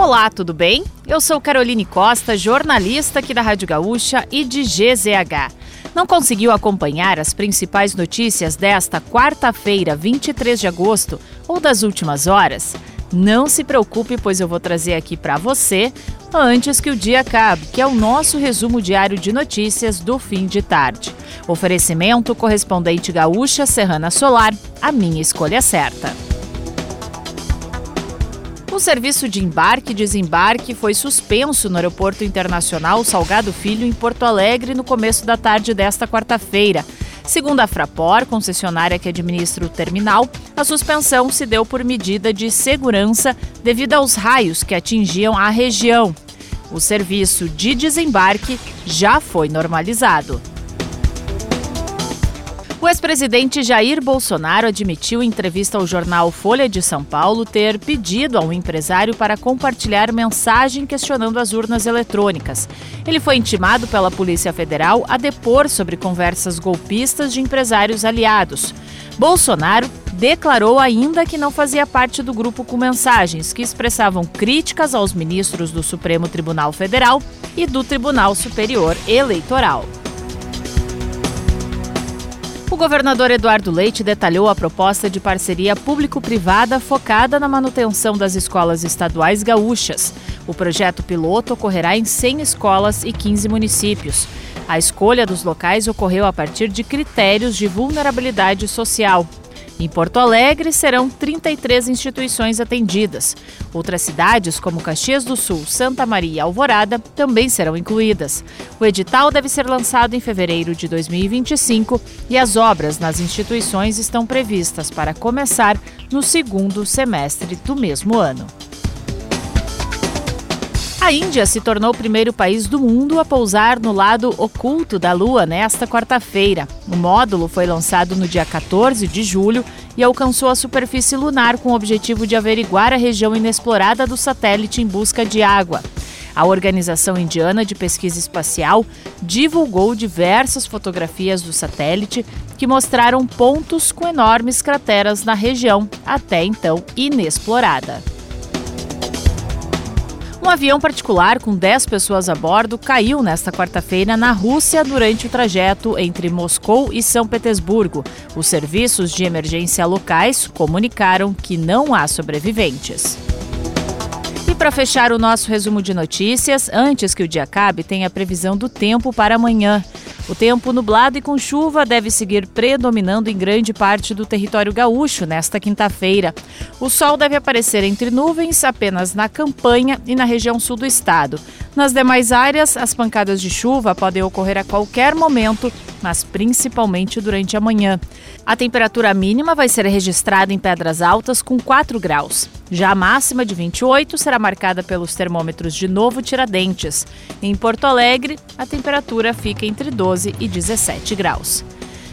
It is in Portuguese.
Olá, tudo bem? Eu sou Caroline Costa, jornalista aqui da Rádio Gaúcha e de GZH. Não conseguiu acompanhar as principais notícias desta quarta-feira, 23 de agosto, ou das últimas horas? Não se preocupe, pois eu vou trazer aqui para você antes que o dia acabe, que é o nosso resumo diário de notícias do fim de tarde. Oferecimento correspondente gaúcha Serrana Solar, a minha escolha certa. O serviço de embarque e desembarque foi suspenso no Aeroporto Internacional Salgado Filho, em Porto Alegre, no começo da tarde desta quarta-feira. Segundo a Fraport, concessionária que administra o terminal, a suspensão se deu por medida de segurança devido aos raios que atingiam a região. O serviço de desembarque já foi normalizado. O ex-presidente Jair Bolsonaro admitiu em entrevista ao jornal Folha de São Paulo ter pedido a um empresário para compartilhar mensagem questionando as urnas eletrônicas. Ele foi intimado pela Polícia Federal a depor sobre conversas golpistas de empresários aliados. Bolsonaro declarou ainda que não fazia parte do grupo com mensagens que expressavam críticas aos ministros do Supremo Tribunal Federal e do Tribunal Superior Eleitoral. O governador Eduardo Leite detalhou a proposta de parceria público-privada focada na manutenção das escolas estaduais gaúchas. O projeto piloto ocorrerá em 100 escolas e 15 municípios. A escolha dos locais ocorreu a partir de critérios de vulnerabilidade social. Em Porto Alegre, serão 33 instituições atendidas. Outras cidades, como Caxias do Sul, Santa Maria e Alvorada, também serão incluídas. O edital deve ser lançado em fevereiro de 2025 e as obras nas instituições estão previstas para começar no segundo semestre do mesmo ano. A Índia se tornou o primeiro país do mundo a pousar no lado oculto da Lua nesta quarta-feira. O módulo foi lançado no dia 14 de julho e alcançou a superfície lunar com o objetivo de averiguar a região inexplorada do satélite em busca de água. A Organização Indiana de Pesquisa Espacial divulgou diversas fotografias do satélite que mostraram pontos com enormes crateras na região, até então inexplorada. Um avião particular com 10 pessoas a bordo caiu nesta quarta-feira na Rússia durante o trajeto entre Moscou e São Petersburgo. Os serviços de emergência locais comunicaram que não há sobreviventes. E para fechar o nosso resumo de notícias, antes que o dia acabe, tem a previsão do tempo para amanhã. O tempo nublado e com chuva deve seguir predominando em grande parte do território gaúcho nesta quinta-feira. O sol deve aparecer entre nuvens apenas na campanha e na região sul do estado. Nas demais áreas, as pancadas de chuva podem ocorrer a qualquer momento, mas principalmente durante a manhã. A temperatura mínima vai ser registrada em Pedras Altas com 4 graus. Já a máxima de 28 será marcada pelos termômetros de Novo Tiradentes. Em Porto Alegre, a temperatura fica entre 12 e 17 graus.